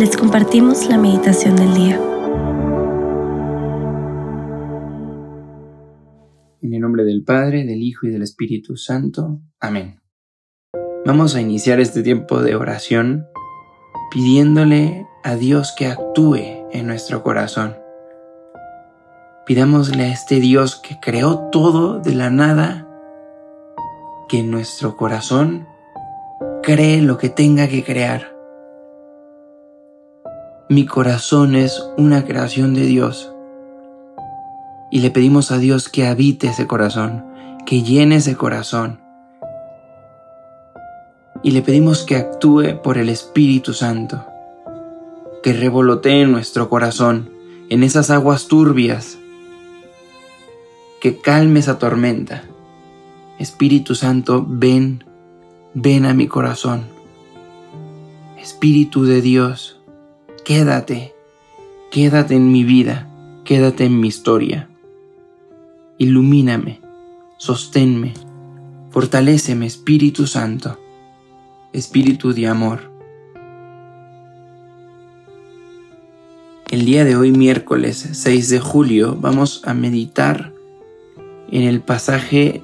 les compartimos la meditación del día. En el nombre del Padre, del Hijo y del Espíritu Santo. Amén. Vamos a iniciar este tiempo de oración pidiéndole a Dios que actúe en nuestro corazón. Pidámosle a este Dios que creó todo de la nada, que en nuestro corazón cree lo que tenga que crear. Mi corazón es una creación de Dios. Y le pedimos a Dios que habite ese corazón, que llene ese corazón. Y le pedimos que actúe por el Espíritu Santo, que revolotee nuestro corazón, en esas aguas turbias, que calme esa tormenta. Espíritu Santo, ven, ven a mi corazón. Espíritu de Dios, quédate, quédate en mi vida, quédate en mi historia. Ilumíname, sosténme, fortaléceme, Espíritu Santo, Espíritu de amor. El día de hoy, miércoles 6 de julio, vamos a meditar en el pasaje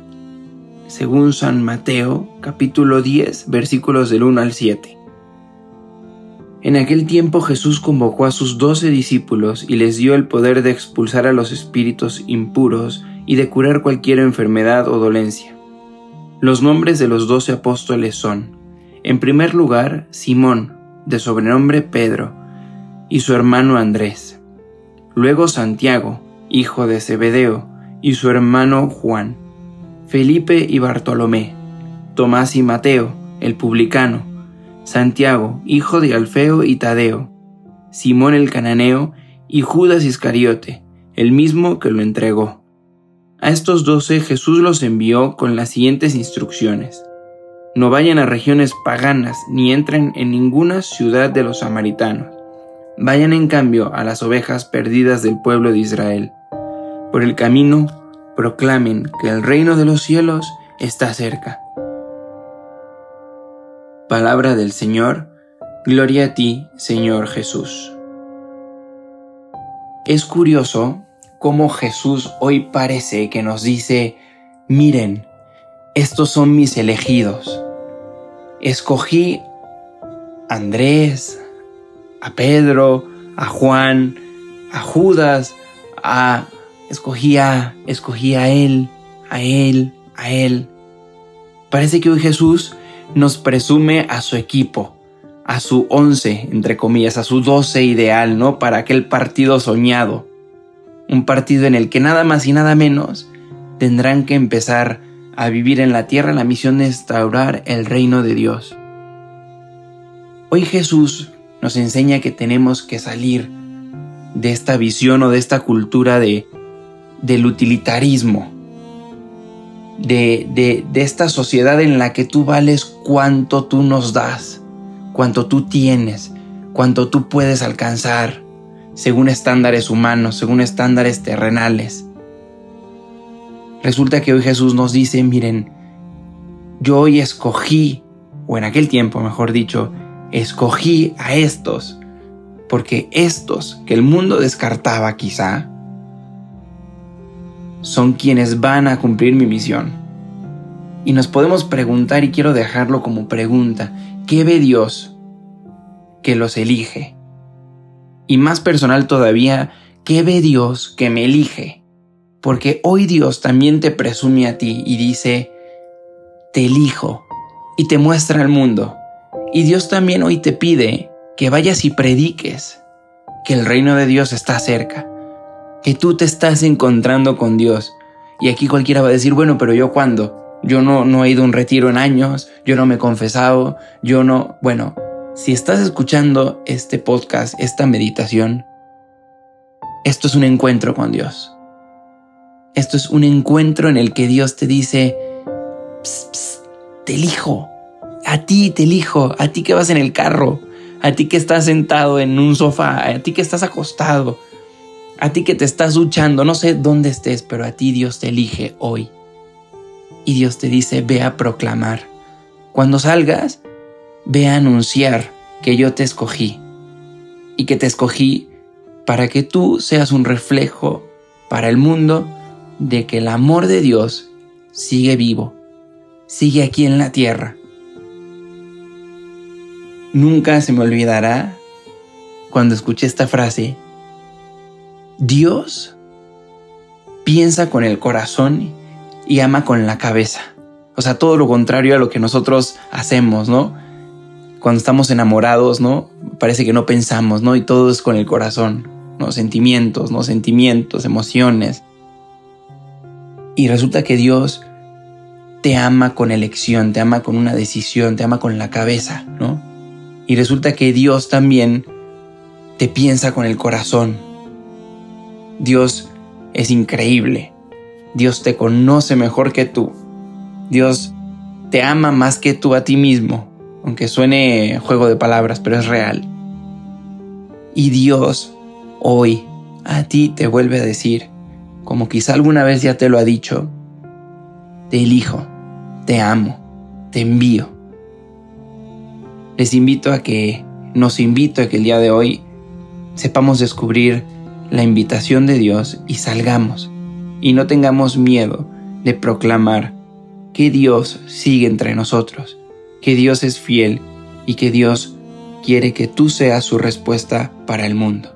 según San Mateo, capítulo 10, versículos del 1 al 7. En aquel tiempo Jesús convocó a sus doce discípulos y les dio el poder de expulsar a los espíritus impuros y de curar cualquier enfermedad o dolencia. Los nombres de los doce apóstoles son, en primer lugar, Simón, de sobrenombre Pedro, y su hermano Andrés. Luego Santiago, hijo de Zebedeo, y su hermano Juan. Felipe y Bartolomé. Tomás y Mateo, el publicano Santiago, hijo de Alfeo y Tadeo, Simón el cananeo y Judas Iscariote, el mismo que lo entregó. A estos doce Jesús los envió con las siguientes instrucciones. No vayan a regiones paganas ni entren en ninguna ciudad de los samaritanos. Vayan en cambio a las ovejas perdidas del pueblo de Israel. Por el camino, proclamen que el reino de los cielos está cerca. Palabra del Señor, gloria a ti, Señor Jesús. Es curioso cómo Jesús hoy parece que nos dice, miren, estos son mis elegidos. Escogí a Andrés, a Pedro, a Juan, a Judas, a escogí a, escogí a él, a él, a él. Parece que hoy Jesús nos presume a su equipo, a su once, entre comillas, a su doce ideal, ¿no? Para aquel partido soñado. Un partido en el que nada más y nada menos tendrán que empezar a vivir en la tierra la misión de instaurar el reino de Dios. Hoy Jesús nos enseña que tenemos que salir de esta visión o de esta cultura de, del utilitarismo, de, esta sociedad en la que tú vales cuánto tú nos das, cuánto tú tienes, cuánto tú puedes alcanzar, según estándares humanos, según estándares terrenales. Resulta que hoy Jesús nos dice, miren, yo hoy escogí, o en aquel tiempo mejor dicho, escogí a estos, porque estos que el mundo descartaba quizá, son quienes van a cumplir mi misión. Y nos podemos preguntar, y quiero dejarlo como pregunta, ¿qué ve Dios que los elige? Y más personal todavía, ¿qué ve Dios que me elige? Porque hoy Dios también te presume a ti y dice, te elijo y te muestra al mundo. Y Dios también hoy te pide que vayas y prediques que el reino de Dios está cerca que tú te estás encontrando con Dios. Y aquí cualquiera va a decir, bueno, pero yo cuándo? Yo no, no he ido a un retiro en años, yo no me he confesado, yo no... Bueno, si estás escuchando este podcast, esta meditación, esto es un encuentro con Dios. Esto es un encuentro en el que Dios te dice, te elijo, a ti te elijo, a ti que vas en el carro, a ti que estás sentado en un sofá, a ti que estás acostado, a ti que te estás duchando, no sé dónde estés, pero a ti Dios te elige hoy. Y Dios te dice, ve a proclamar. Cuando salgas, ve a anunciar que yo te escogí. y que te escogí para que tú seas un reflejo para el mundo de que el amor de Dios sigue vivo, sigue aquí en la tierra. Nunca se me olvidará cuando escuché esta frase. Dios piensa con el corazón y ama con la cabeza. O sea, todo lo contrario a lo que nosotros hacemos, ¿no? Cuando estamos enamorados, ¿no? Parece que no pensamos, ¿no? Y todo es con el corazón, ¿no? Sentimientos, ¿no? Sentimientos, emociones. Y resulta que Dios te ama con elección, te ama con una decisión, te ama con la cabeza, ¿no? Y resulta que Dios también te piensa con el corazón. Dios es increíble. Dios te conoce mejor que tú. Dios te ama más que tú a ti mismo, aunque suene juego de palabras, pero es real. Y Dios hoy a ti te vuelve a decir, como quizá alguna vez ya te lo ha dicho, te elijo, te amo, te envío. Les invito a que, nos invito a que el día de hoy sepamos descubrir la invitación de Dios y salgamos y no tengamos miedo de proclamar que Dios sigue entre nosotros, que Dios es fiel y que Dios quiere que tú seas su respuesta para el mundo.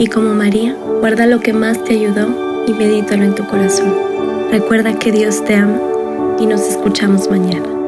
y como María, guarda lo que más te ayudó y medítalo en tu corazón. Recuerda que Dios te ama y nos escuchamos mañana.